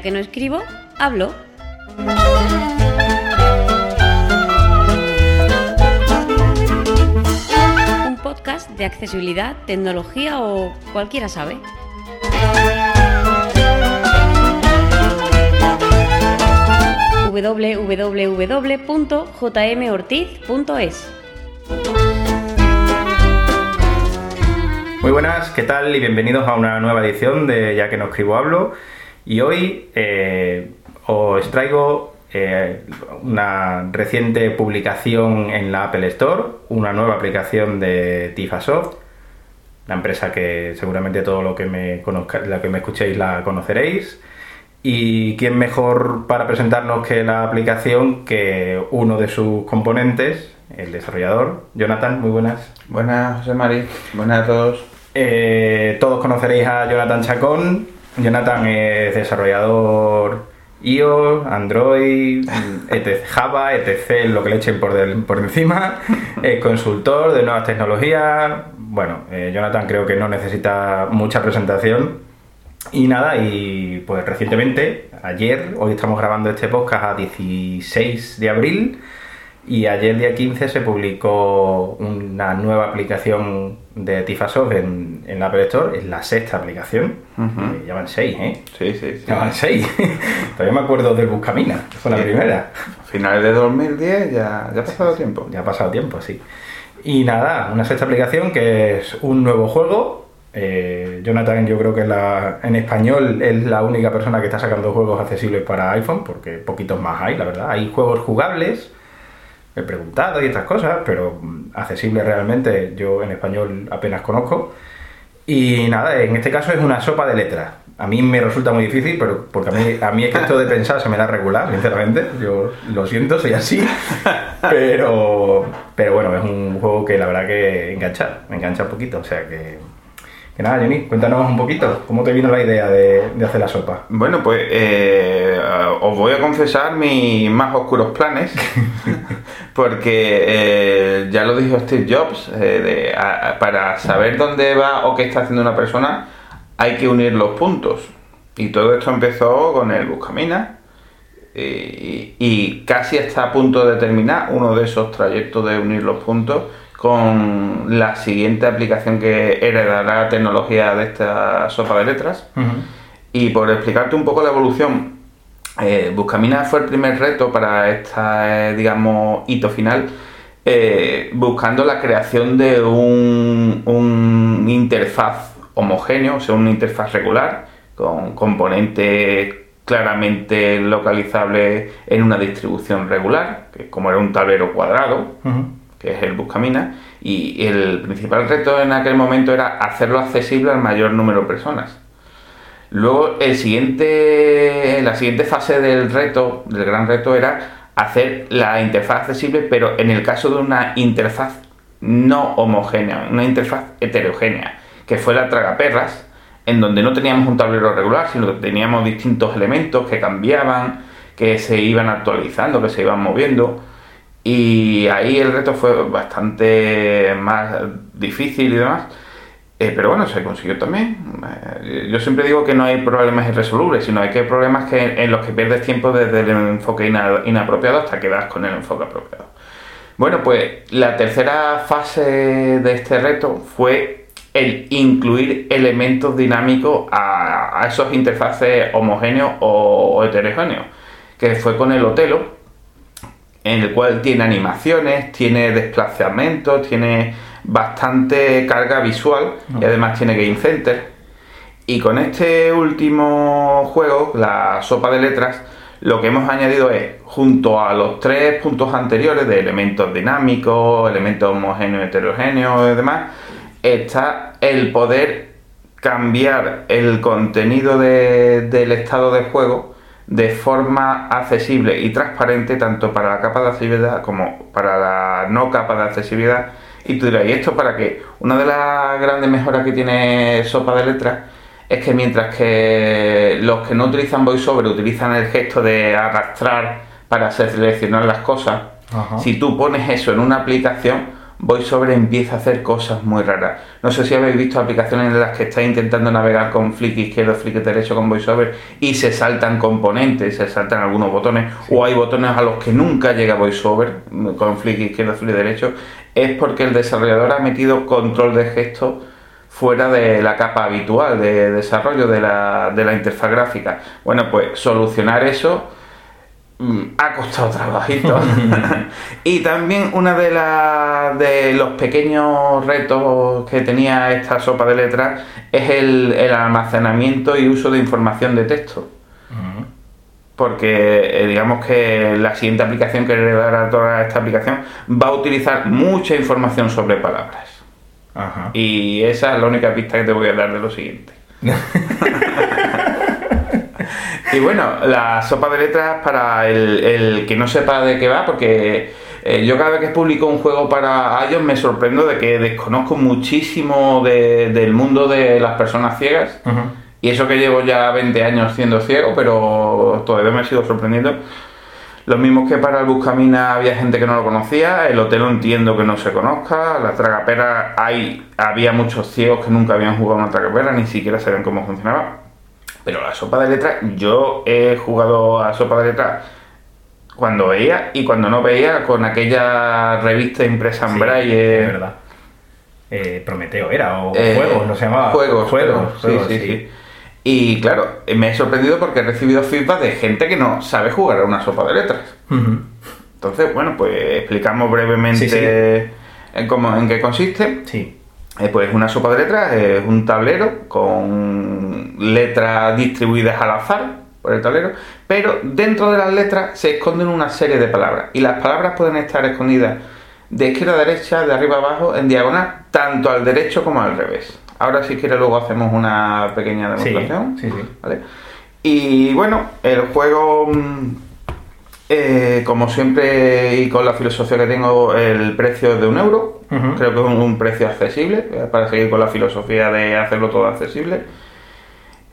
ya que no escribo, hablo. Un podcast de accesibilidad, tecnología o cualquiera sabe. www.jmortiz.es Muy buenas, ¿qué tal? Y bienvenidos a una nueva edición de Ya que no escribo hablo. Y hoy eh, os traigo eh, una reciente publicación en la Apple Store, una nueva aplicación de Tifasoft, la empresa que seguramente todo lo que me conozca, la que me escuchéis la conoceréis. Y quién mejor para presentarnos que la aplicación que uno de sus componentes, el desarrollador. Jonathan, muy buenas. Buenas, José Mari. Buenas a todos. Eh, todos conoceréis a Jonathan Chacón. Jonathan es desarrollador iOS, Android, etc, Java, etc, lo que le echen por, encima. Es consultor de nuevas tecnologías. Bueno, eh, Jonathan creo que no necesita mucha presentación. Y nada, y pues recientemente, ayer, hoy estamos grabando este podcast a 16 de abril, y ayer día 15 se publicó una nueva aplicación de Tifasoft en, en la Apple Store, es la sexta aplicación, Ujú. Eh, ya van seis, ¿eh? Sí, sí, sí. Ya van seis. Todavía me acuerdo del Buscamina, fue la primera. Finales de 2010 ya, ya ha pasado tiempo. Ya ha pasado tiempo, sí. Y nada, una sexta aplicación que es un nuevo juego. Eh, Jonathan, yo creo que la- en español es la única persona que está sacando juegos accesibles para iPhone, porque poquitos más hay, la verdad. Hay juegos jugables, he preguntado y estas cosas, pero mm, accesibles realmente yo en español apenas conozco. Y nada, en este caso es una sopa de letras. A mí me resulta muy difícil, pero porque a mí, a mí es que esto de pensar se me da regular, sinceramente. Yo lo siento, soy así. Pero, pero bueno, es un juego que la verdad que engancha, me engancha un poquito. O sea que, que nada, Johnny, cuéntanos un poquito cómo te vino la idea de, de hacer la sopa. Bueno, pues eh, os voy a confesar mis más oscuros planes, porque eh, ya lo dijo Steve Jobs, eh, de- a- a- para saber dónde va o qué está haciendo una persona hay que unir los puntos. Y todo esto empezó con el Buscamina y, y casi está a punto de terminar uno de esos trayectos de unir los puntos con la siguiente aplicación que heredará tecnología de esta sopa de letras. Y por explicarte un poco la evolución, eh, Buscamina fue el primer reto para esta, eh, digamos, hito final, eh, buscando la creación de un, un interfaz homogéneo, o sea, una interfaz regular, con componentes claramente localizables en una distribución regular, que como era un tablero cuadrado, que es el Buscamina, y el principal reto en aquel momento era hacerlo accesible al mayor número de personas. Luego, el siguiente, la siguiente fase del reto, del gran reto, era hacer la interfaz accesible, pero en el caso de una interfaz no homogénea, una interfaz heterogénea, que fue la tragaperras, en donde no teníamos un tablero regular, sino que teníamos distintos elementos que cambiaban, que se iban actualizando, que se iban moviendo. Y ahí el reto fue bastante más difícil y demás. Eh, pero bueno, se consiguió también. Eh, yo siempre digo que no hay problemas irresolubles, sino hay que problemas que, en los que pierdes tiempo desde el enfoque ina- inapropiado hasta que das con el enfoque apropiado. Bueno, pues la tercera fase de este reto fue el incluir elementos dinámicos a, a esos interfaces homogéneos o heterogéneos, que fue con el Otelo, en el cual tiene animaciones, tiene desplazamientos, tiene bastante carga visual y además tiene Game Center. Y con este último juego, la sopa de letras, lo que hemos añadido es, junto a los tres puntos anteriores de elementos dinámicos, elementos homogéneos, heterogéneos y demás, está el poder cambiar el contenido de- del estado de juego de forma accesible y transparente tanto para la capa de accesibilidad como para la no capa de accesibilidad. Y tú dirás, ¿y esto para qué? Una de las grandes mejoras que tiene Sopa de Letras es que mientras que los que no utilizan VoiceOver utilizan el gesto de arrastrar para seleccionar las cosas, Ajá. si tú pones eso en una aplicación, VoiceOver empieza a hacer cosas muy raras. No sé si habéis visto aplicaciones en las que estáis intentando navegar con flick izquierdo, flick derecho con VoiceOver y se saltan componentes, se saltan algunos botones, o hay botones a los que nunca llega VoiceOver con flick izquierdo, flick derecho. Es porque el desarrollador ha metido control de gesto fuera de la capa habitual de desarrollo de la, de la interfaz gráfica. Bueno, pues solucionar eso ha costado trabajito. y también una de, las de los pequeños retos que tenía esta sopa de letras es el, el almacenamiento y uso de información de texto. Porque eh, digamos que la siguiente aplicación que heredará toda esta aplicación va a utilizar mucha información sobre palabras. Y esa es la única pista que te voy a dar de lo siguiente. y bueno, la sopa de letras para el, el que no sepa de qué va, porque eh, yo cada vez que publico un juego para iOS me sorprendo de que desconozco muchísimo de- del mundo de las personas ciegas. Y eso que llevo ya 20 años siendo ciego, pero todavía me sigo sorprendiendo. Lo mismo que para el Buscamina había gente que no lo conocía, el hotel entiendo que no se conozca, la tragapera hay, había muchos ciegos que nunca habían jugado una tragapera, ni siquiera sabían cómo funcionaba. Pero la sopa de letras, yo he jugado a sopa de letras cuando veía y cuando no veía con aquella revista impresa en Sí, braille. es verdad. Eh, Prometeo era, o Eh, juegos, no se llamaba. Juegos, juegos, sí, juegos, sí, sí. Y claro, me he sorprendido porque he recibido feedback de gente que no sabe jugar a una sopa de letras. Entonces, bueno, pues explicamos brevemente sí. En, cómo, en qué consiste. Sí. Eh, pues una sopa de letras es un tablero con letras distribuidas al azar por el tablero, pero dentro de las letras se esconden una serie de palabras y las palabras pueden estar escondidas de izquierda a derecha, de arriba a abajo, en diagonal, tanto al derecho como al revés. Ahora si quieres luego hacemos una pequeña Sí, demostración. sí, sí. ¿vale? Y bueno, el juego, mm, eh, como siempre y con la filosofía que tengo, el precio es de un euro. Creo que es un, un precio accesible, eh, para seguir con la filosofía de hacerlo todo accesible.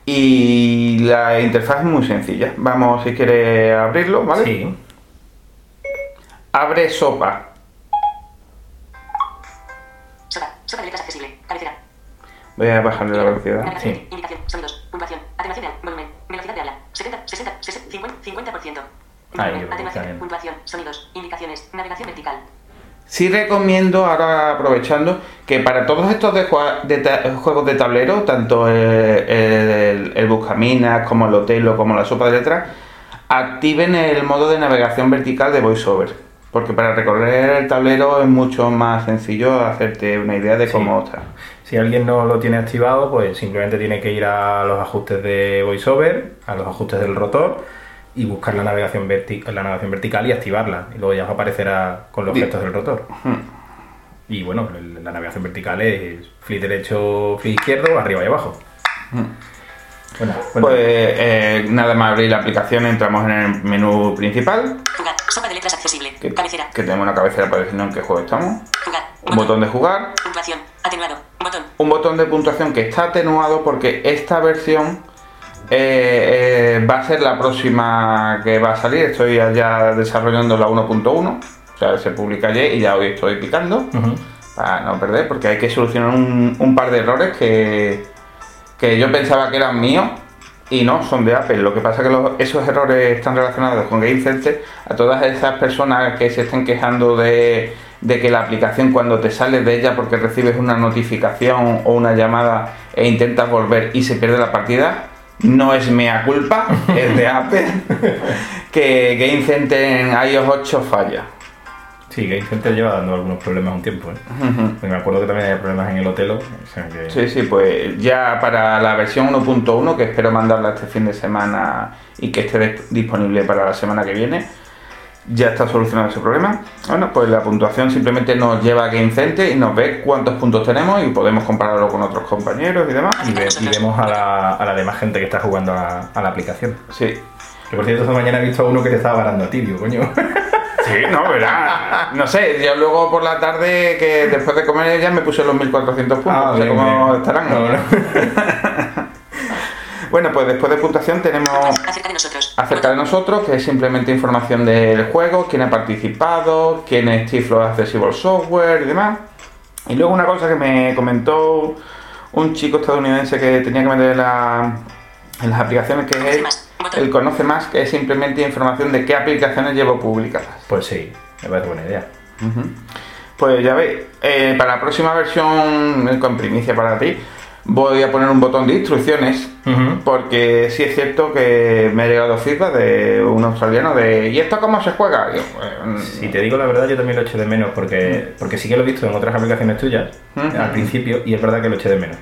Y la interfaz es muy sencilla. Vamos, si quieres abrirlo, ¿vale? Sí. Abre sopa. Sopa. Sopa de letras accesible. Cabecera. Voy a bajarle la velocidad. Navegación. Sí. Indicación. Sonidos. Puntuación. Atenuación de volumen. Velocidad de habla. 70, 60, 60, 50, 50%. Ahí. Puntuación. Sonidos. Indicaciones. Navegación vertical. Sí recomiendo, ahora aprovechando, que para todos estos de de juegos de tablero, tanto el, el, el Buscaminas como el Otelo como la Sopa de Letras, activen el modo de navegación vertical de VoiceOver. Porque para recorrer el tablero es mucho más sencillo hacerte una idea de Sí. cómo está. Si alguien no lo tiene activado, pues simplemente tiene que ir a los ajustes de VoiceOver, a los ajustes del rotor y buscar la navegación, verti- la navegación vertical y activarla. Y luego ya os aparecerá con los Bien. gestos del rotor. Y bueno, la navegación vertical es flick derecho, flick izquierdo, arriba y abajo. Bueno, bueno, Pues eh, nada más abrir la aplicación, entramos en el menú principal, Jugar. Sopa de letras accesible. que, Cabecera. que tenemos una cabecera para decirnos en qué juego estamos, Jugar. un botón de jugar, Puntuación. Atenuado. Botón. un botón de puntuación que está atenuado porque esta versión eh, eh, va a ser la próxima que va a salir. Estoy ya desarrollando la 1.1, o sea, se publica ayer y ya hoy estoy picando para no perder, porque hay que solucionar un, un par de errores que, que yo pensaba que eran míos y no, son de Apple. Lo que pasa es que los- esos errores están relacionados con Game Center. A todas esas personas que se estén quejando de, de que la aplicación cuando te sales de ella porque recibes una notificación o una llamada e intentas volver y se pierde la partida, no es mea culpa, es de Apple, que Game Center en iOS 8 falla. Sí, Game Center lleva dando algunos problemas un tiempo. ¿eh? Porque me acuerdo que también había problemas en el Otelo. o sea que- Sí, sí, pues ya para la versión 1.1, que espero mandarla este fin de semana y que esté dis- disponible para la semana que viene, ya está solucionado ese problema. Bueno, pues la puntuación simplemente nos lleva a Game Center y nos ve cuántos puntos tenemos y podemos compararlo con otros compañeros y demás. Y, ve- y vemos a la, a la demás gente que está jugando a, a la aplicación. Sí. Que por cierto, esta mañana he visto a uno que te estaba varando a ti, digo, coño. Sí, no, verá. No sé, yo luego por la tarde, que después de comer ya me puse los 1400 puntos. no sé bien, cómo bien. estarán. No, no. Bueno, pues después de puntuación tenemos Acerca de nosotros. acerca de nosotros, que es simplemente información del juego, quién ha participado, quién es Tiflo Accessible Software y demás. Y luego una cosa que me comentó un chico estadounidense que tenía que meter en, la- en las aplicaciones, que Conoce es más. El conoce más, que es simplemente información de qué aplicaciones llevo publicadas. Pues sí, me parece buena idea. Pues ya veis, eh, para la próxima versión, con primicia para ti, voy a poner un botón de instrucciones, porque sí es cierto que me ha llegado feedback de un australiano de ¿y esto cómo se juega? Yo, pues, Si te digo la verdad, yo también lo eché de menos, porque, porque sí que lo he visto en otras aplicaciones tuyas al principio, y es verdad que lo eché de menos.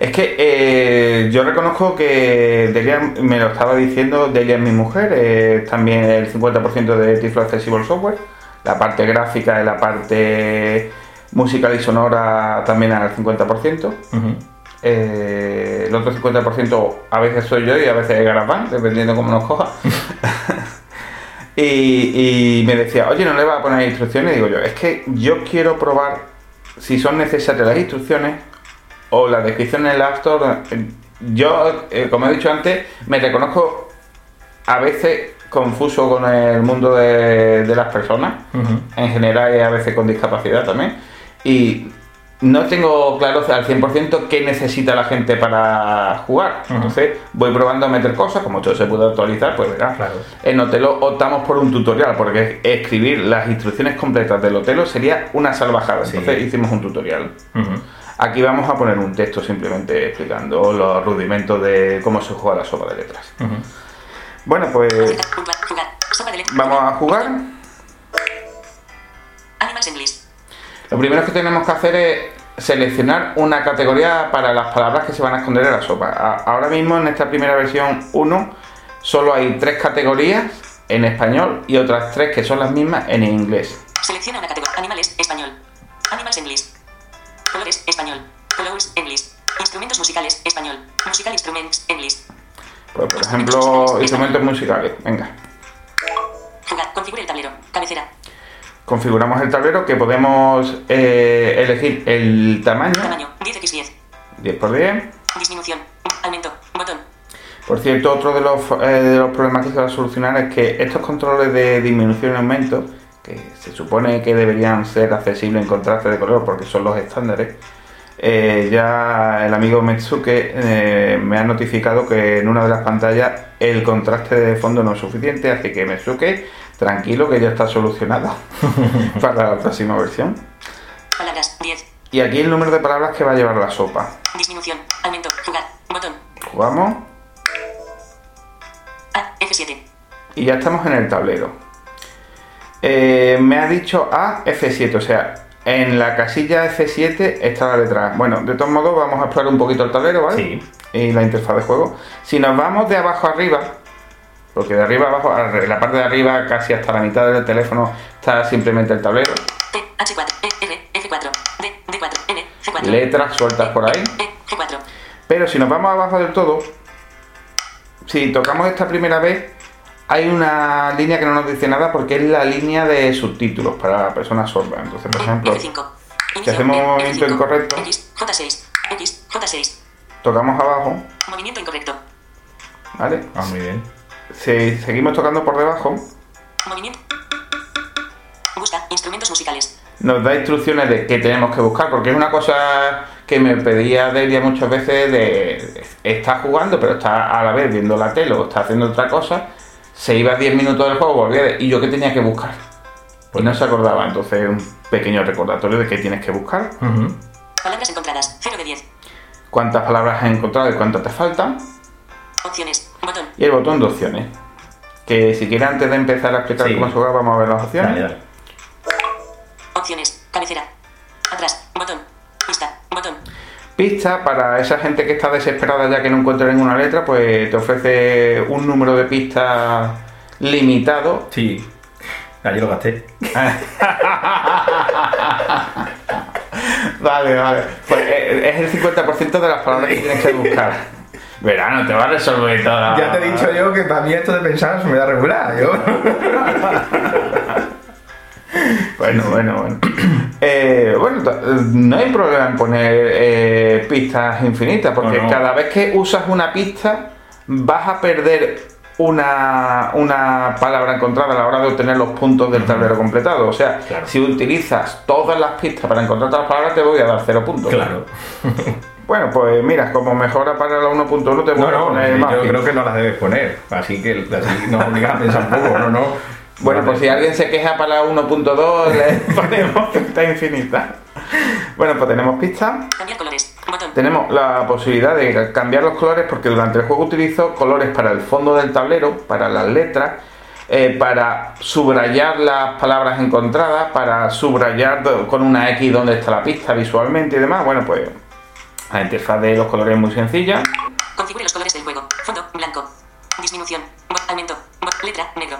Es que eh, yo reconozco que Delia me lo estaba diciendo, Delia es mi mujer, eh, también el 50% de Tiflo Accessible Software, la parte gráfica y la parte musical y sonora también al 50%. Ujú. Eh, el otro 50% a veces soy yo y a veces es GarageBand, dependiendo cómo nos coja. y, y me decía, oye, ¿no le vas a poner instrucciones? Y digo yo, es que yo quiero probar si son necesarias las instrucciones o la descripción en el App Store. Yo, eh, como he dicho antes, me reconozco a veces confuso con el mundo de, de las personas en general y a veces con discapacidad también. Y no tengo claro al 100% qué necesita la gente para jugar. Entonces voy probando a meter cosas, como todo se puede actualizar, pues verás. Claro. En Otelo optamos por un tutorial, porque escribir las instrucciones completas del Otelo sería una salvajada. Sí. Entonces hicimos un tutorial. Aquí vamos a poner un texto simplemente explicando los rudimentos de cómo se juega la sopa de letras. Bueno, pues Acerca. Puntuar. Jugar. Sopa de letras. vamos a jugar. Animals English. Lo primero que tenemos que hacer es seleccionar una categoría para las palabras que se van a esconder en la sopa. Ahora mismo en esta primera versión 1 solo hay tres categorías en español y otras tres que son las mismas en inglés. Selecciona una categoría. Animales. Español. Animals English. Colores. Español. Colors. English. Instrumentos musicales. Español. Musical Instruments. English. Pues, por ejemplo, instrumentos musicales. Venga. Jugar. Configure el tablero. Cabecera. Configuramos el tablero que podemos eh, elegir el tamaño, Tamaño. 10x10. 10x10. Disminución. Aumento. Botón. Por cierto, otro de los, eh, de los problemas que se va a solucionar es que estos controles de disminución y aumento, que se supone que deberían ser accesibles en contraste de color porque son los estándares, eh, ya el amigo Metsuke eh, me ha notificado que en una de las pantallas el contraste de fondo no es suficiente, así que Metsuke, tranquilo que ya está solucionado para la próxima versión. Palabras. 10. Y aquí el número de palabras que va a llevar la sopa. Disminución. Aumento. Jugar. Botón. Jugamos. A. F7. y ya estamos en el tablero. Eh, me ha dicho A, F7, o sea, en la casilla F7 está la letra A. Bueno, de todos modos vamos a explorar un poquito el tablero, ¿vale? Sí. Y la interfaz de juego. Si nos vamos de abajo arriba, porque de arriba abajo, en la parte de arriba, casi hasta la mitad del teléfono, está simplemente el tablero. T. H4. E. R. F4. D. D4. N. C4. Letras sueltas por ahí. E. G4. Pero si nos vamos abajo del todo, si tocamos esta primera vez, hay una línea que no nos dice nada porque es la línea de subtítulos para personas sordas. Entonces, por ejemplo, F5. si hacemos movimiento incorrecto, X. J6. X. J6. tocamos abajo, Movimiento incorrecto. ¿vale? Ah, muy bien. Si seguimos tocando por debajo, Movimiento. Busca instrumentos musicales. nos da instrucciones de qué tenemos que buscar, porque es una cosa que me pedía Delia muchas veces de está jugando, pero está a la vez viendo la tele o está haciendo otra cosa, se iba 10 minutos del juego, volvía de- y yo qué tenía que buscar. Pues no se acordaba, entonces un pequeño recordatorio de qué tienes que buscar. Palabras encontradas. 0 de 10. cuántas palabras has encontrado y cuántas te faltan, Opciones. Botón. y el botón de opciones. Que si quieres antes de empezar a explicar Sí. cómo se juega, vamos a ver las opciones. Dale, dale. Opciones. Cabecera. Atrás. Botón. Pista. Botón. Pista para esa gente que está desesperada ya que no encuentra ninguna letra, pues te ofrece un número de pistas limitado. Sí. Ah, yo lo gasté. Vale, vale. Pues eh, es el 50% de las palabras que tienes que buscar. Verano, te va a resolver toda. Ya te he dicho yo que para mí esto de pensar se me da regular. Yo. Bueno, bueno, bueno. Eh, bueno, t- no hay problema en poner eh, pistas infinitas, porque No, no. cada vez que usas una pista vas a perder una, una palabra encontrada a la hora de obtener los puntos del tablero completado. O sea, Claro. si utilizas todas las pistas para encontrar todas las palabras, te voy a dar cero puntos. Claro. Bueno, pues mira, como mejora para la 1.1 te voy No, a no, poner sí, más yo creo que no las debes poner. Así que así nos obligas a pensar un poco, no, no. Bueno, No pues si alguien se queja para la 1.2, le ponemos pista infinita. Bueno, pues tenemos pistas. Cambiar colores. Botón. Tenemos la posibilidad de cambiar los colores porque durante el juego utilizo colores para el fondo del tablero, para las letras, eh, para subrayar las palabras encontradas, para subrayar con una X donde está la pista visualmente y demás. Bueno, pues la interfaz de los colores es muy sencilla. Configure los colores del juego. Fondo, blanco. Disminución. Aumento. Letra, negro.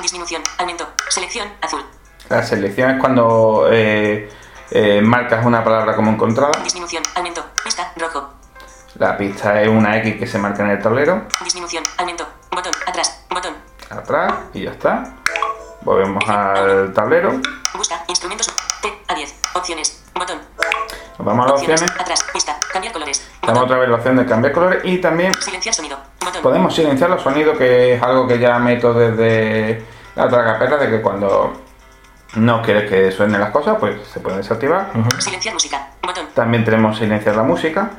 Disminución. Aumento. Selección, azul. La selección es cuando eh, eh, marcas una palabra como encontrada. Disminución. Aumento. Pista, rojo. La pista es una X que se marca en el tablero. Disminución. Aumento. Botón. Atrás. Botón. Atrás y ya está. Volvemos al tablero. Busca. Instrumentos. T. A 10. Opciones. Botón. Vamos a las opciones. Atrás. Pista. Cambiar colores. Otra vez la opción de cambiar colores y también Silenciar sonido. Botón. podemos silenciar los sonidos, que es algo que ya meto desde la otra carpeta, de que cuando no quieres que suenen las cosas, pues se pueden desactivar. Silenciar música. Botón. También tenemos silenciar la música.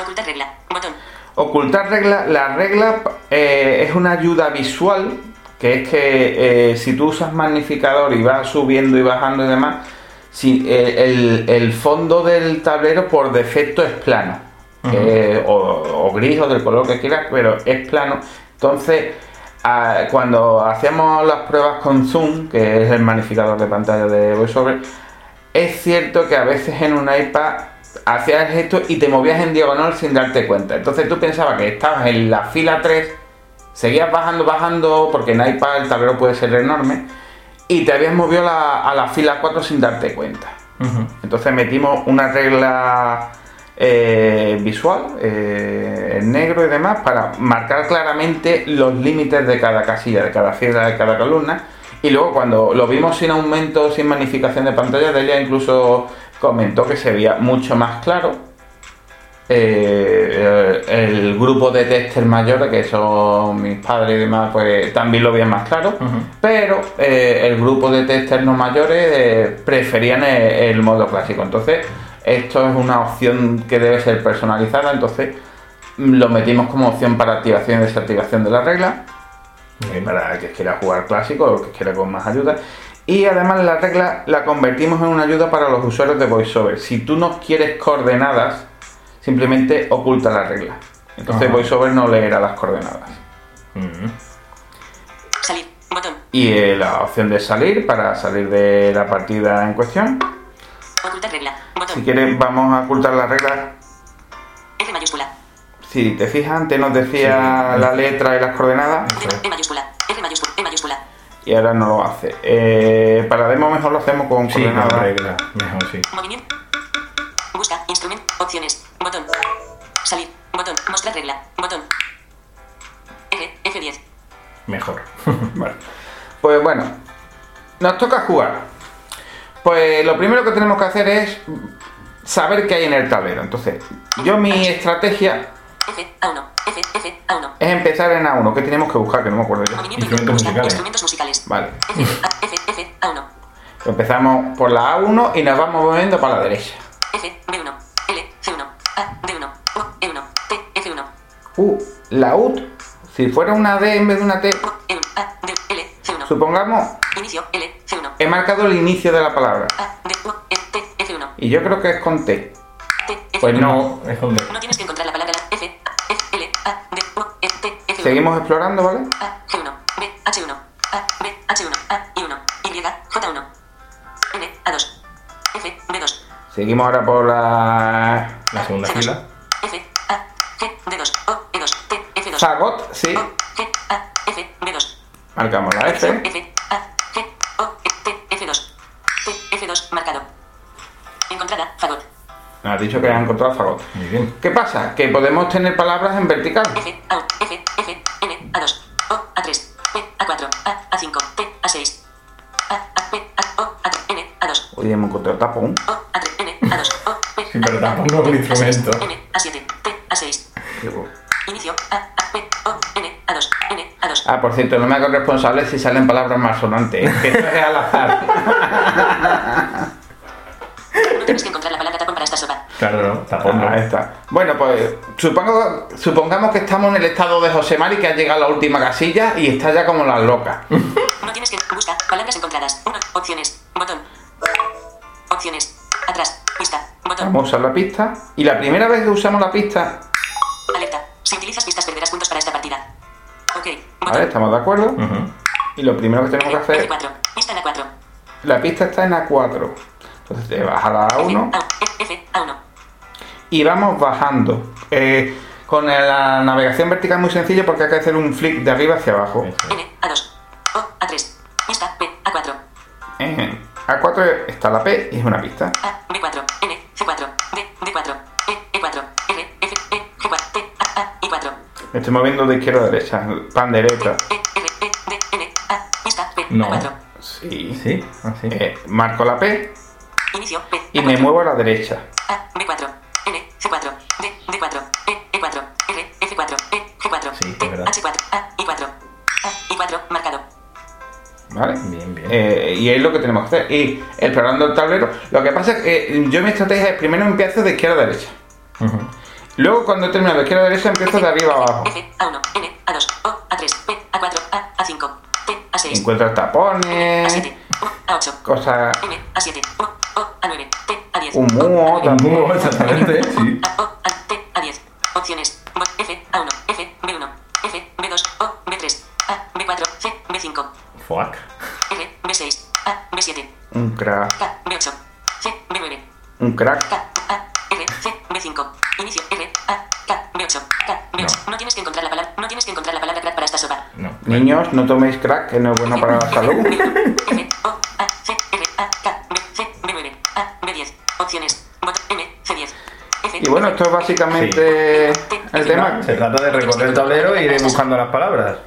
Ocultar regla. Botón. Ocultar regla. La regla eh, es una ayuda visual, que es que eh, si tú usas magnificador y vas subiendo y bajando y demás, si el, el- el fondo del tablero por defecto es plano. eh, o, o gris o del color que quieras, pero es plano. Entonces, cuando hacíamos las pruebas con Zoom, que es el magnificador de pantalla de VoiceOver, es cierto que a veces en un iPad hacías esto y te movías en diagonal sin darte cuenta. Entonces tú pensabas que estabas en la fila 3, seguías bajando, bajando, porque en iPad el tablero puede ser enorme, y te habías movido la- a la fila 4 sin darte cuenta. Entonces metimos una regla eh, visual eh, en negro y demás para marcar claramente los límites de cada casilla, de cada fila, de cada columna. Y luego cuando lo vimos sin aumento, sin magnificación de pantalla, Delia incluso comentó que se veía mucho más claro. Eh, el grupo de testers mayores, que son mis padres y demás, pues también lo veían más claro. Pero eh, el grupo de testers no mayores eh, preferían el, el modo clásico. Entonces, esto es una opción que debe ser personalizada. Entonces, lo metimos como opción para activación y desactivación de la regla. Para el que quiera jugar clásico o el que quiera con más ayuda. Y además la regla la convertimos en una ayuda para los usuarios de VoiceOver. Si tú no quieres coordenadas, simplemente oculta la regla. Entonces Ajá. VoiceOver no leerá las coordenadas. Ujú. Salir. Botón. Y eh, la opción de salir para salir de la partida en cuestión. Ocultar regla. Si Botón. quieres, vamos a ocultar la regla. F mayúscula. Si te fijas, antes nos decía la letra y las coordenadas. E mayúscula. F mayúscula. E mayúscula. y ahora no lo hace. Eh, para demo mejor lo hacemos con Sí, con coordenadas. regla. Mejor sí. Movimiento. Busca. Instrumento. Opciones. Botón. Salir. Botón. Mostrar regla. Botón. F. F10. Mejor. Vale. Pues bueno, nos toca jugar. Pues lo primero que tenemos que hacer es saber qué hay en el tablero. Entonces, yo mi estrategia F. A1. F. F. A1. es empezar en A1, que tenemos que buscar, que no me acuerdo. Movimiento Instrumentos musicales. Instrumentos musicales. Vale. F. A, F. F. A1. Empezamos por la A1 y nos vamos moviendo para la derecha. F. B1. L. C1. A. D1. U. E1. T. F1. Uh, la UT, si fuera una D en vez de una T, U. E1. A. D. L. C1. supongamos, Inicio. L. C1. he marcado el inicio de la palabra. A. D. U. E. T. F1. Y yo creo que es con T. T. F1. Pues no. Es con D. No tienes que encontrar la palabra F, F, L, A, D, U, E, T, F1. Seguimos explorando, ¿vale? A, G1, B, H1, A, B, H1, Seguimos ahora por la La segunda C2, fila. F, A, G, D2, O, E2, T, F2, Zagot, sí. O, G, A, F, B2, Marcamos la F. F, A, G, O, E, T, F2, T, F2, marcado. Encontrada, fagot. Nos ha dicho que ha encontrado Zagot. Muy bien. ¿Qué pasa? Que podemos tener palabras en vertical. F, A, F, F, N, A2, O, A3, P, A4, A, A5, T, A6, A, A, P, A, O, A3, N, A2, Hoy hemos encontrado tapón. O, A3, N, A2, O, P, Sí, pero tampoco es un instrumento. A6, N, A7, T, A6, Inicio. A, A, P, O, N, A2, N, A2. Ah, por cierto, no me hago responsable si salen palabras más sonantes. Que esto es al azar. No tienes que encontrar la palabra tapón para esta sopa. Claro, no, tapón no. Está. Bueno, pues supongo, supongamos que estamos en el estado de José Mari, que ha llegado a la última casilla y está ya como las locas. No tienes que. Busca. Palabras encontradas. 1. Opciones. Botón. Opciones. Atrás. Pista. Botón. Vamos a usar la pista. Y la primera vez que usamos la pista, Alerta. Si utilizas pistas perderás puntos para esta partida. Ok. ¿vale? Botón. Estamos de acuerdo. Ujú. Y lo primero que tenemos que hacer, F4. Pista en A4. la pista está en A4. Entonces te vas a la A1 F, F, A1. y vamos bajando. Eh, con la navegación vertical es muy sencillo porque hay que hacer un flick de arriba hacia abajo. N, A2. O, A3. Pista, P, A4. En A4 está la P y es una pista. A, B4. N, C4. D, D4. E, E4. R, F, E, G4. T, A, A, I4. Me estoy moviendo de izquierda a derecha, pan derecha. E, R, E, D, N, A. Pista, P, No. A4. Sí. ¿Sí? Ah, sí. Eh, marco la P Inicio, P, y me A4. muevo a la derecha. A, B4. N, C4. D, D4. E, E4. R, F4. E, G4. Sí, T, es verdad. H4. A, I4. A, I4. Marcado. ¿Vale? Bien, bien. Eh, y es lo que tenemos que hacer. Y explorando el tablero. Lo que pasa es que eh, yo mi estrategia es primero empiezo de izquierda a derecha. Luego cuando he terminado de izquierda a derecha empiezo de arriba a abajo. F, A1, N, A2, O, A3, P, A4, A, A5, T, A6, Encuentro tapones, A7, U, A8, cosas... M, A7, U, O, A9, T, A10, Un muo A9, también. Exactamente, sí. A, O, A, T, A10. Opciones. F, A1, F, B1, F, B2, O, B3, A, B4, C, B5, Fuck. R, B6, A, B7, Un crack. K, B8, C, B9, Un crack. K, A, R, C, B5. Inicio, R, A, K, B8, K, B8. No tienes que encontrar la palabra, no tienes que encontrar la palabra crack para esta sopa. No. Niños, no toméis crack, que no es bueno para la salud. F, O, A, C, R, A, K, B, C, B9, A, B10. Opciones. Bot, M, C10. F, Y bueno, esto es básicamente el tema. Se trata de recorrer el tablero e ir buscando las palabras.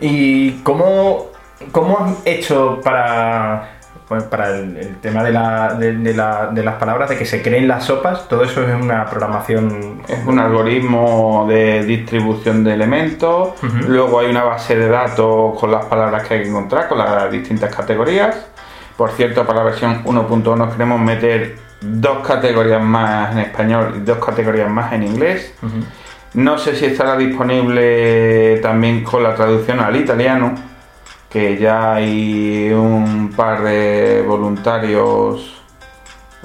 ¿Y cómo, cómo has hecho para, pues, para el, el tema de, la, de, de la- de las palabras, de que se creen las sopas? Todo eso es una programación. Es un algoritmo de distribución de elementos. Luego hay una base de datos con las palabras que hay que encontrar, con las distintas categorías. Por cierto, para la versión 1.1 queremos meter dos categorías más en español y dos categorías más en inglés. No sé si estará disponible también con la traducción al italiano, que ya hay un par de voluntarios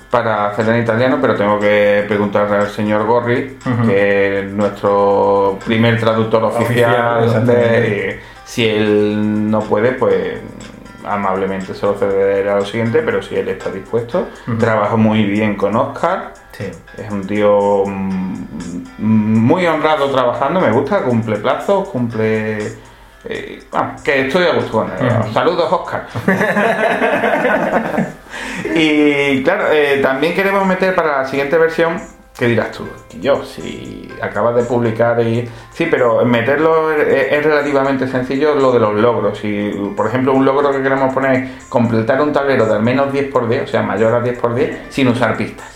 para hacer en italiano, pero tengo que preguntarle al señor Gorri, que es nuestro primer traductor Oficial, oficial, exactamente. de- si él no puede, pues amablemente se lo cederé a lo siguiente, pero si él está dispuesto, Ujú. trabajo muy bien con Oscar. Sí. Es un tío mm, muy honrado trabajando, me gusta, cumple plazos, cumple... eh, que estoy a gusto con él. Saludos, Oscar. y claro, eh, también queremos meter para la siguiente versión, ¿qué dirás tú? Yo, si acabas de publicar y... Sí, pero meterlo es, relativamente sencillo lo de los logros. Y, por ejemplo, un logro que queremos poner es completar un tablero de al menos 10 por 10, o sea, mayor a 10 por 10, sin usar pistas.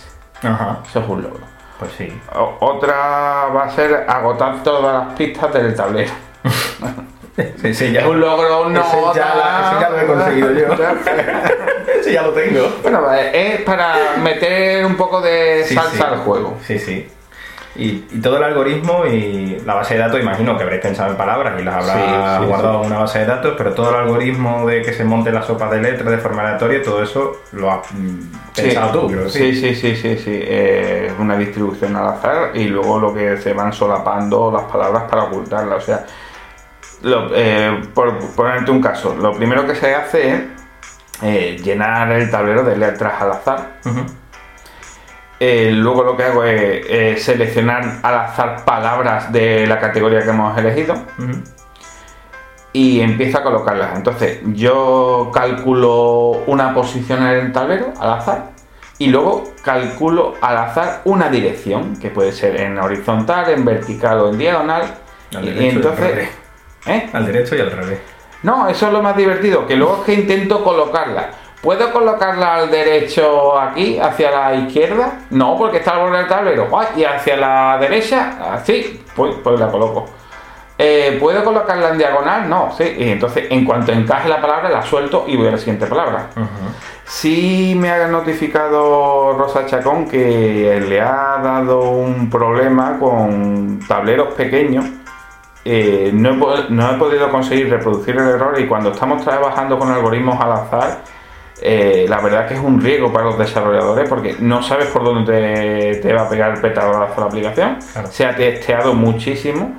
Ajá. Eso es un logro. Pues sí. O- otra va a ser agotar todas las pistas del tablero. Sí, sí, ya, Es un logro, no. Ese ya, la- ese ya lo he conseguido yo. Ese ya lo tengo. Bueno, eh, es para meter un poco de salsa sí. al juego. Sí, sí. Y, y todo el algoritmo y la base de datos, imagino que habréis pensado en palabras y las habrá Sí, guardado en una base de datos, pero todo el algoritmo de que se monte la sopa de letras de forma aleatoria, todo eso lo has mm, pensado tú, sí, sí, sí, sí, sí. Eh, una distribución al azar y luego lo que se van solapando las palabras para ocultarlas. O sea, lo- eh, por ponerte un caso, lo primero que se hace es eh, llenar el tablero de letras al azar. Eh, luego lo que hago es eh, seleccionar al azar palabras de la categoría que hemos elegido y empiezo a colocarlas. Entonces yo calculo una posición en el tablero al azar y luego calculo al azar una dirección que puede ser en horizontal, en vertical o en diagonal. Al Y- al entonces. ¿eh? Al derecho y al revés. No, eso es lo más divertido, que luego es que intento colocarla. ¿Puedo colocarla al derecho aquí, hacia la izquierda? No, porque está al borde del tablero. ¿Y hacia la derecha? Así. pues, pues la coloco. Eh, ¿Puedo colocarla en diagonal? No, sí. Y entonces, en cuanto encaje la palabra, la suelto y voy a la siguiente palabra. Sí me ha notificado Rosa Chacón que le ha dado un problema con tableros pequeños. Eh, no, he, po- no he podido conseguir reproducir el error y cuando estamos trabajando con algoritmos al azar, eh, la verdad que es un riesgo para los desarrolladores porque no sabes por dónde te, te va a pegar el petardazo la aplicación. Claro. Se ha testeado muchísimo.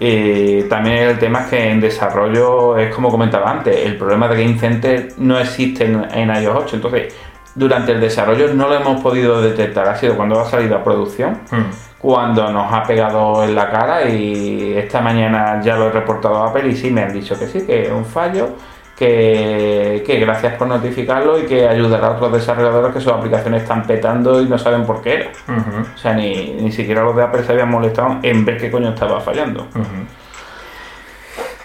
Eh, también el tema es que en desarrollo es como comentaba antes, el problema de Game Center no existe en, en iOS 8, entonces durante el desarrollo no lo hemos podido detectar, ha sido cuando ha salido a producción, Mm. Cuando nos ha pegado en la cara y esta mañana ya lo he reportado a Apple y sí me han dicho que sí, que es un fallo, que, que gracias por notificarlo y que ayudará a otros desarrolladores que sus aplicaciones están petando y no saben por qué era. O sea, ni, ni siquiera los de Apple se habían molestado en ver qué coño estaba fallando.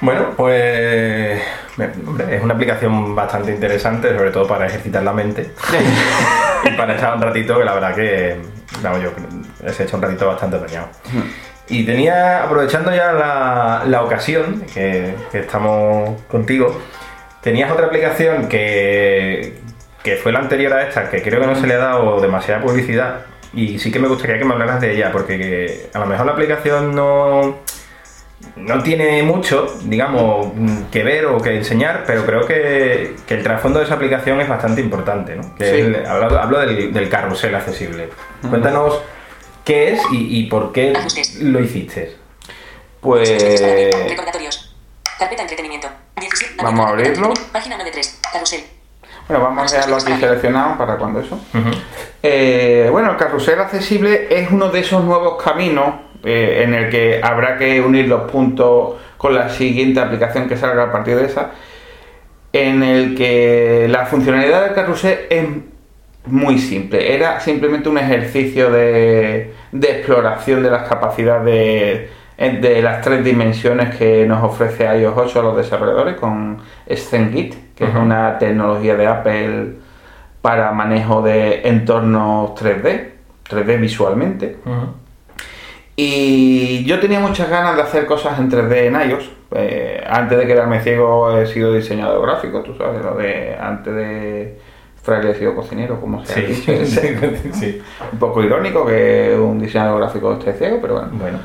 Bueno, pues hombre, es una aplicación bastante interesante, sobre todo para ejercitar la mente y para echar un ratito que la verdad que, vamos, yo se hecho un ratito bastante apañado. Y tenía, aprovechando ya la, la ocasión que, que estamos contigo, tenías otra aplicación que, que fue la anterior a esta, que creo que no se le ha dado demasiada publicidad y sí que me gustaría que me hablaras de ella, porque que a lo mejor la aplicación no no tiene mucho, digamos, que ver o que enseñar, pero creo que, que el trasfondo de esa aplicación es bastante importante, ¿no? Que Sí. es el- hablo, hablo del, del carrusel accesible. Cuéntanos qué es y, y por qué Ajustes. lo hiciste. Pues Recordatorios. Carpeta entretenimiento. 17. Vamos a abrirlo. Página 93. Carrusel. bueno, vamos a dejarlo aquí seleccionado para cuando eso. Eh, bueno, el carrusel accesible es uno de esos nuevos caminos eh, en el que habrá que unir los puntos con la siguiente aplicación que salga a partir de esa, en el que la funcionalidad del carrusel es muy simple. Era simplemente un ejercicio de, de exploración de las capacidades de, de las tres dimensiones que nos ofrece iOS 8 a los desarrolladores con ScenKit, que es una tecnología de Apple para manejo de entornos 3D, 3D visualmente. Y yo tenía muchas ganas de hacer cosas en 3D en iOS. Eh, antes de quedarme ciego he sido diseñador gráfico, tú sabes, lo de antes de fraile he sido cocinero, como se ha Sí, dicho. sí, sí. Un poco irónico que un diseñador gráfico esté ciego, pero bueno. Bueno,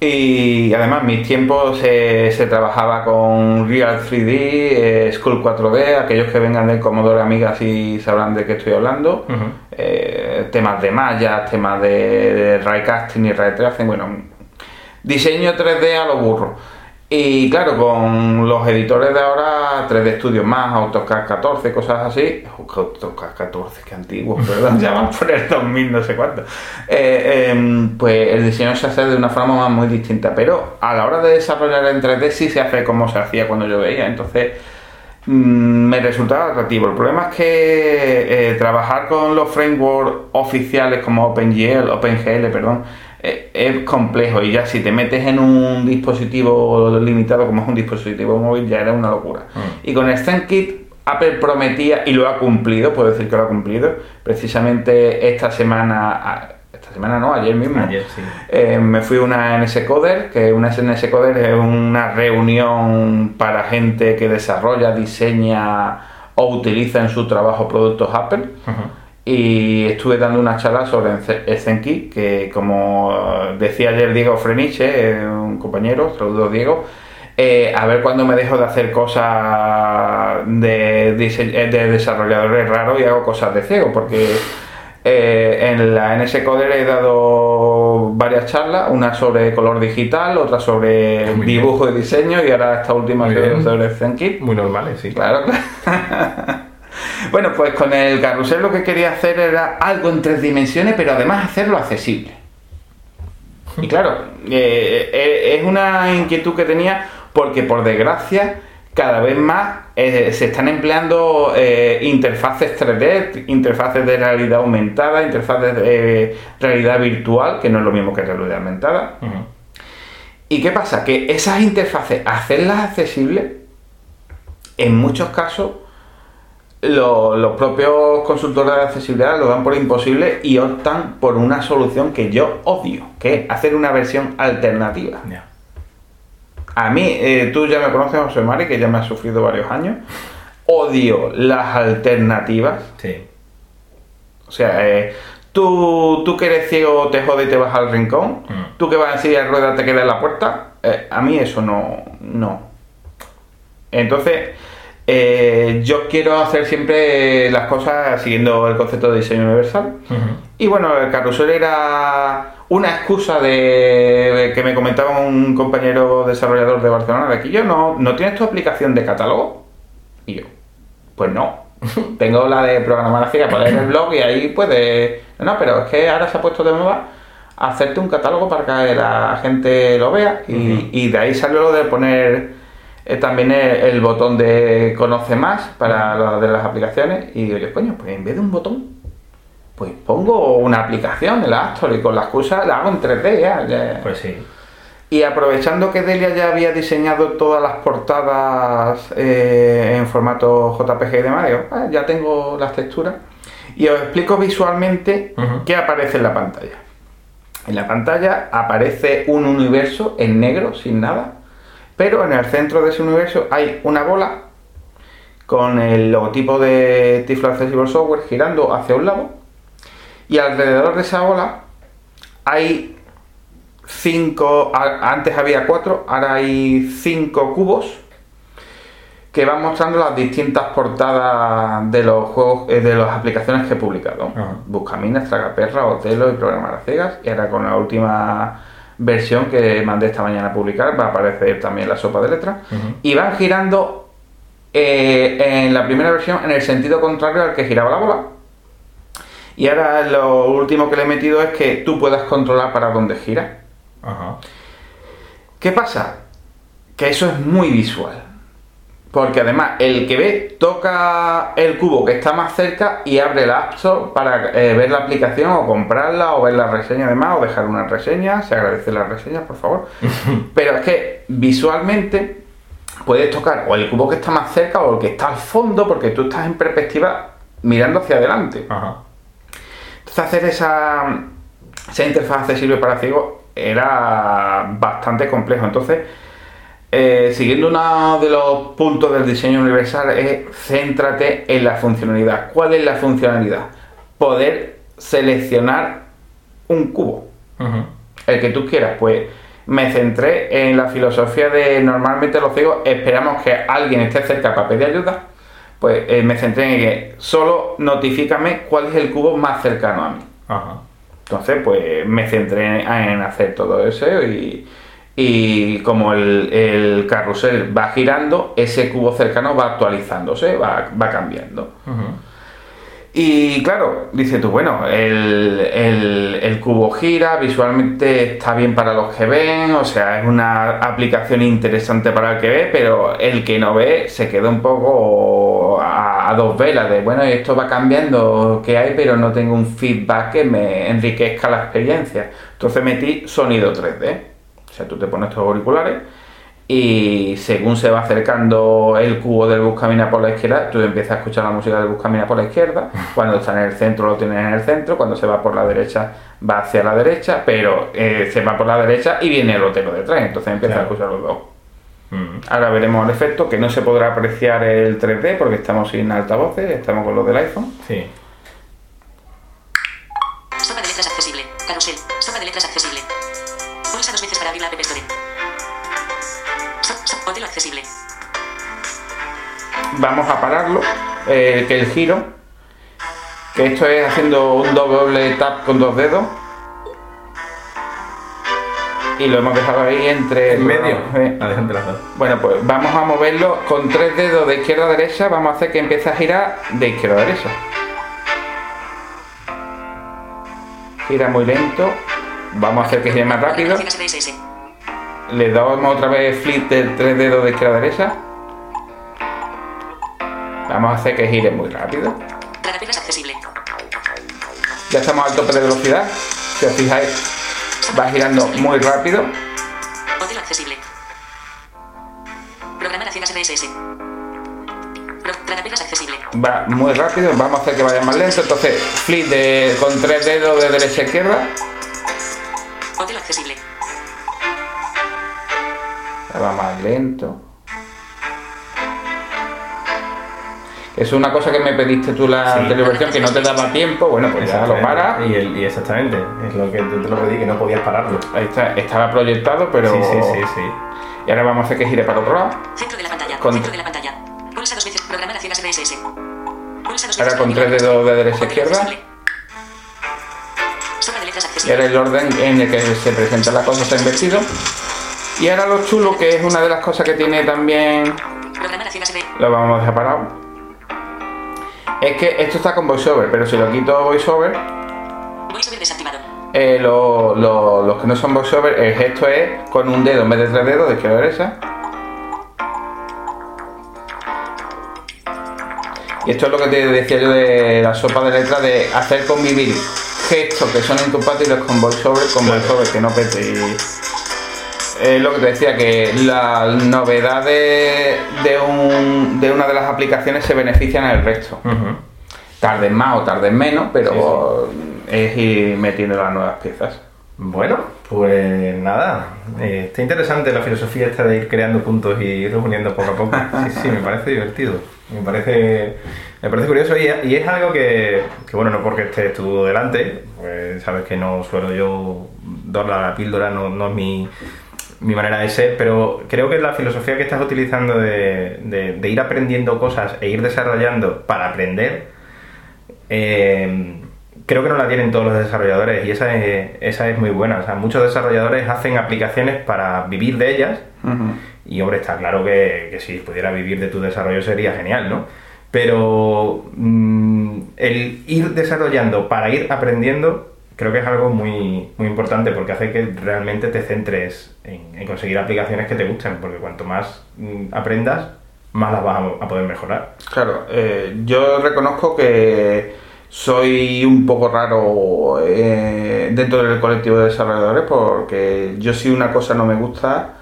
Y además, mis tiempos se, se trabajaba con Real 3D, eh, School 4D, aquellos que vengan del Commodore Amiga sí sabrán de qué estoy hablando. Eh, temas de mallas, temas de, de raycasting y ray tracing, bueno, diseño 3D a lo burro. Y claro, con los editores de ahora, 3D Studio más, AutoCAD 14, cosas así. Que AutoCAD 14, qué antiguo, perdón, ya van por el 2000, no sé cuánto. Eh, em, pues el diseño se hace de una forma muy distinta, pero a la hora de desarrollar en 3D sí se hace como se hacía cuando yo veía. Entonces, me resultaba atractivo. El problema es que eh, trabajar con los frameworks oficiales como OpenGL, OpenGL, perdón, eh, es complejo y ya si te metes en un dispositivo limitado como es un dispositivo móvil ya era una locura. Mm. Y con StenKit Apple prometía y lo ha cumplido, puedo decir que lo ha cumplido. Precisamente esta semana, ah, esta semana no, ayer mismo. Ayer, sí. Eh, me fui a una NS Coder, que una NS Coder es una reunión para gente que desarrolla, diseña o utiliza en su trabajo productos Apple. Y estuve dando una charla sobre Zenki, que como decía ayer Diego Freniche, eh, un compañero, saludos Diego, eh, a ver cuándo me dejo de hacer cosas de, de desarrolladores raros y hago cosas de ciego, porque eh, en la NS Coder he dado varias charlas, una sobre color digital, otra sobre Muy bien. dibujo y diseño, y ahora esta última Muy que bien. sobre Zenki. Muy normales, sí. Claro, claro. bueno, pues con el carrusel lo que quería hacer era algo en tres dimensiones, pero además hacerlo accesible. Y claro, eh, eh, es una inquietud que tenía porque por desgracia cada vez más eh, se están empleando eh, interfaces 3D, interfaces de realidad aumentada, interfaces de realidad virtual, que no es lo mismo que realidad aumentada. ¿Y qué pasa? Que esas interfaces, hacerlas accesibles, en muchos casos, lo- los propios consultores de accesibilidad lo dan por imposible y optan por una solución que yo odio, que es hacer una versión alternativa. A mí, eh, tú ya me conoces, José Mari, que ya me has sufrido varios años. Odio las alternativas. Sí. O sea, eh, tú, tú que eres ciego te jode y te vas al rincón. Mm. Tú que vas en silla de ruedas te quedas en la puerta. Eh, a mí eso no. no. Entonces, eh, yo quiero hacer siempre las cosas siguiendo el concepto de diseño universal. Y bueno, el carrusel era una excusa de que me comentaba un compañero desarrollador de Barcelona de aquí, yo no, ¿no tienes tu aplicación de catálogo? Y yo, pues no. Tengo la de programar así, para leer el blog y ahí puedes... No, pero es que ahora se ha puesto de moda hacerte un catálogo para que la gente lo vea y, y de ahí salió lo de poner eh, también el, el botón de conoce más para lo de las aplicaciones y digo yo, coño, pues en vez de un botón pues pongo una aplicación en la App Store y con la excusa la hago en 3D ya. ya. Pues sí. Y aprovechando que Delia ya había diseñado todas las portadas eh, en formato JPG y demás, digo, "Ah, ya tengo las texturas. Y os explico visualmente qué aparece en la pantalla. En la pantalla aparece un universo en negro, sin nada, pero en el centro de ese universo hay una bola con el logotipo de Tiflo Accessible Software girando hacia un lado y alrededor de esa bola hay cinco, antes había cuatro, ahora hay cinco cubos que van mostrando las distintas portadas de los juegos, eh, de las aplicaciones que he publicado. Buscaminas, Tragaperra, Otelo y Programar a Ciegas. Y ahora con la última versión que mandé esta mañana a publicar va a aparecer también la sopa de letras. Y van girando eh, en la primera versión en el sentido contrario al que giraba la bola. Y ahora lo último que le he metido es que tú puedas controlar para dónde gira. ¿Qué pasa? Que eso es muy visual. Porque además el que ve toca el cubo que está más cerca y abre el App Store para eh, ver la aplicación o comprarla o ver la reseña además o dejar una reseña. Se agradece las reseñas, por favor. Pero es que visualmente puedes tocar o el cubo que está más cerca o el que está al fondo porque tú estás en perspectiva mirando hacia adelante. Ajá. Entonces hacer esa, esa interfaz accesible para ciegos era bastante complejo. Entonces, eh, siguiendo uno de los puntos del diseño universal es céntrate en la funcionalidad. ¿Cuál es la funcionalidad? Poder seleccionar un cubo, el que tú quieras. Pues me centré en la filosofía de normalmente los ciegos esperamos que alguien esté cerca para pedir ayuda. Pues eh, me centré en que solo notifícame cuál es el cubo más cercano a mí. Entonces, pues me centré en hacer todo eso y, y como el, el carrusel va girando, ese cubo cercano va actualizándose, va, va cambiando. Y claro, dice tú, bueno, el, el- el cubo gira, visualmente está bien para los que ven, o sea, es una aplicación interesante para el que ve, pero el que no ve se queda un poco a, a dos velas de, bueno, esto va cambiando, que hay, pero no tengo un feedback que me enriquezca la experiencia. Entonces metí sonido 3D. O sea, tú te pones tus auriculares y según se va acercando el cubo del Buscamina por la izquierda, tú empiezas a escuchar la música del Buscamina por la izquierda. Cuando está en el centro, lo tienes en el centro. Cuando se va por la derecha, va hacia la derecha. Pero eh, se va por la derecha y viene el otro detrás. Entonces empiezas Claro. a escuchar los dos. Ujú. Ahora veremos el efecto, que no se podrá apreciar el 3D porque estamos sin altavoces, estamos con los del iPhone. Sí. App Store. Otelo accesible. Vamos a pararlo, eh, que el giro, que esto es haciendo un doble tap con dos dedos. Y lo hemos dejado ahí entre... En medio. Eh. Bueno, pues vamos a moverlo con tres dedos de izquierda a derecha. Vamos a hacer que empiece a girar de izquierda a derecha. Gira muy lento. Vamos a hacer que gire más rápido. Le damos otra vez flip de tres dedos de izquierda a derecha. Vamos a hacer que gire muy rápido. Ya estamos al tope de velocidad. Si os fijáis, va girando muy rápido. Accesible. Accesible. Va muy rápido, vamos a hacer que vaya más lento. Entonces, flip de, con tres dedos de derecha a izquierda. Hotel accesible. Va más lento. Es una cosa que me pediste tú la Sí. anterior versión que no te daba tiempo. Bueno, pues ya lo para. Y, el- y exactamente, es lo que yo te lo pedí, que no podías pararlo. Ahí está, estaba proyectado, pero. Sí, sí, sí, sí. Y ahora vamos a hacer que gire para otro lado. Centro de la pantalla. Con- Centro de la pantalla. Pulsa dos veces. Programar RSS. Pulsa dos veces. Ahora con tres dedos de derecha a izquierda. Ahora el orden en el que se presenta la cosa está invertido. Y ahora lo chulo, que es una de las cosas que tiene también. Lo vamos a dejar parado. Es que esto está con voiceover, pero si lo quito voiceover, Voiceover desactivado. eh, lo- lo- los que no son voiceover, el gesto es con un dedo en vez de tres dedos, de izquierda a derecha. Y esto es lo que te decía yo de la sopa de letras, de hacer convivir gestos que son incompatibles con voiceover, con Claro. voiceover que no pete. Y es lo que te decía, que la novedad de, de, un- de una de las aplicaciones se benefician el resto. Ujú. Tarden más o tarden menos, pero es ir metiendo las nuevas piezas. Bueno, pues nada, eh, está interesante la filosofía esta de ir creando puntos y ir uniendo poco a poco. Sí, sí, me parece divertido. Me parece, me parece curioso y, es algo que, que, bueno, no porque estés tú delante, pues sabes que no suelo yo dar la píldora, no, es mi, mi manera de ser, pero creo que la filosofía que estás utilizando de, de- de ir aprendiendo cosas e ir desarrollando para aprender, eh, creo que no la tienen todos los desarrolladores y esa es, esa es muy buena. O sea, muchos desarrolladores hacen aplicaciones para vivir de ellas y hombre, está claro que, que si pudiera vivir de tu desarrollo sería genial, ¿no? Pero mm, el ir desarrollando para ir aprendiendo creo que es algo muy, muy importante porque hace que realmente te centres en, en conseguir aplicaciones que te gusten, porque cuanto más mm, aprendas, más las vas a, a poder mejorar. Claro, eh, yo reconozco que soy un poco raro eh, dentro del colectivo de desarrolladores porque yo si una cosa no me gusta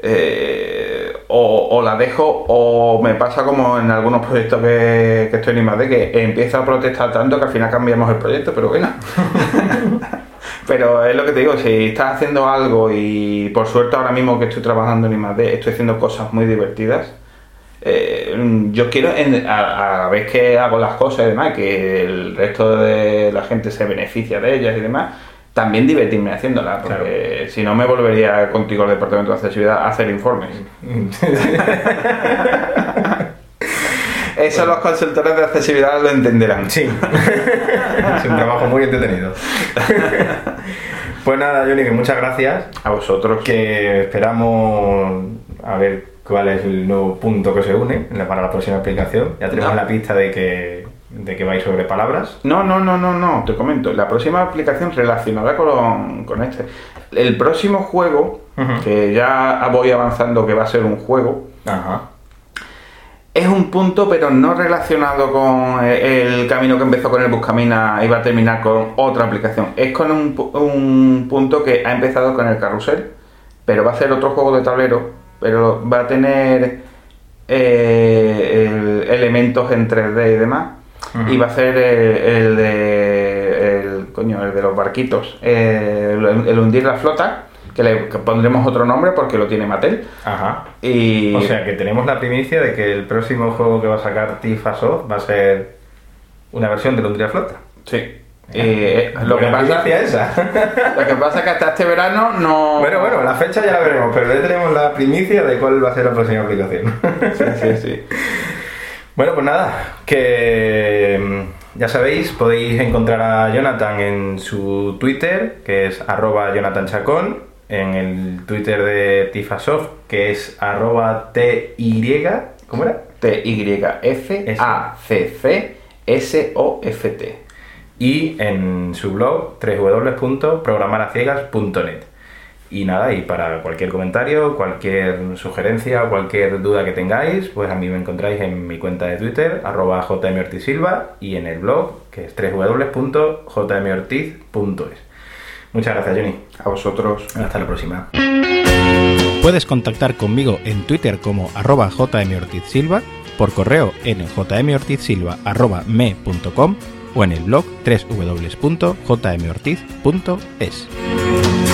eh, o, o la dejo o me pasa como en algunos proyectos que, que estoy en I+D que empiezo a protestar tanto que al final cambiamos el proyecto, pero bueno. Pero es lo que te digo, si estás haciendo algo y por suerte ahora mismo que estoy trabajando en I+D estoy haciendo cosas muy divertidas, eh, yo quiero, en- a, a la vez que hago las cosas y demás, que el resto de la gente se beneficia de ellas y demás, también divertirme haciéndolas, porque si no me volvería contigo al departamento de accesibilidad a hacer informes. Eso los consultores de accesibilidad lo entenderán. Sí, es un trabajo muy entretenido. Pues nada, Johnny, que muchas gracias. A vosotros. Que esperamos a ver cuál es el nuevo punto que se une para la próxima aplicación. Ya tenemos No. la pista de que, de que vais sobre palabras. No, no, no, no, no, te comento. La próxima aplicación relacionada con, con este. El próximo juego, que ya voy avanzando que va a ser un juego, Ajá. es un punto, pero no relacionado con eh, el camino que empezó con el Buscamina y va a terminar con otra aplicación. Es con un, un punto que ha empezado con el carrusel, pero va a ser otro juego de tablero, pero va a tener eh, el- elementos en 3D y demás. Y va a ser el, el de el, coño, el de los barquitos, el, hundir la flota, que le que pondremos otro nombre porque lo tiene Mattel. Ajá. Y O sea que tenemos la primicia de que el próximo juego que va a sacar Tifa Soft va a ser una versión de Lundria Flota. Sí. Eh, lo, que pasa, esa. lo que pasa es que hasta este verano no. Bueno, bueno, la fecha ya la veremos, pero ya tenemos la primicia de cuál va a ser la próxima aplicación. Sí, sí, sí. Bueno, pues nada, que mm, ya sabéis, podéis encontrar a Jonathan en su Twitter, que es arroba Jonathan Chacón, en el Twitter de Tifasoft, que es arroba TY, ¿cómo era? T-Y-F-A-C-C-S-O-F-T. Y en su blog www.programaraciegas.net. Y nada, y para cualquier comentario, cualquier sugerencia, cualquier duda que tengáis, pues a mí me encontráis en mi cuenta de Twitter, arroba jmortizsilva, y en el blog, que es www.jmortiz.es. Muchas gracias, Johnny. A vosotros. Hasta la próxima. Puedes contactar conmigo en Twitter como arroba jmortizsilva por correo en jmortizsilva.me.com o en el blog www.jmortiz.es.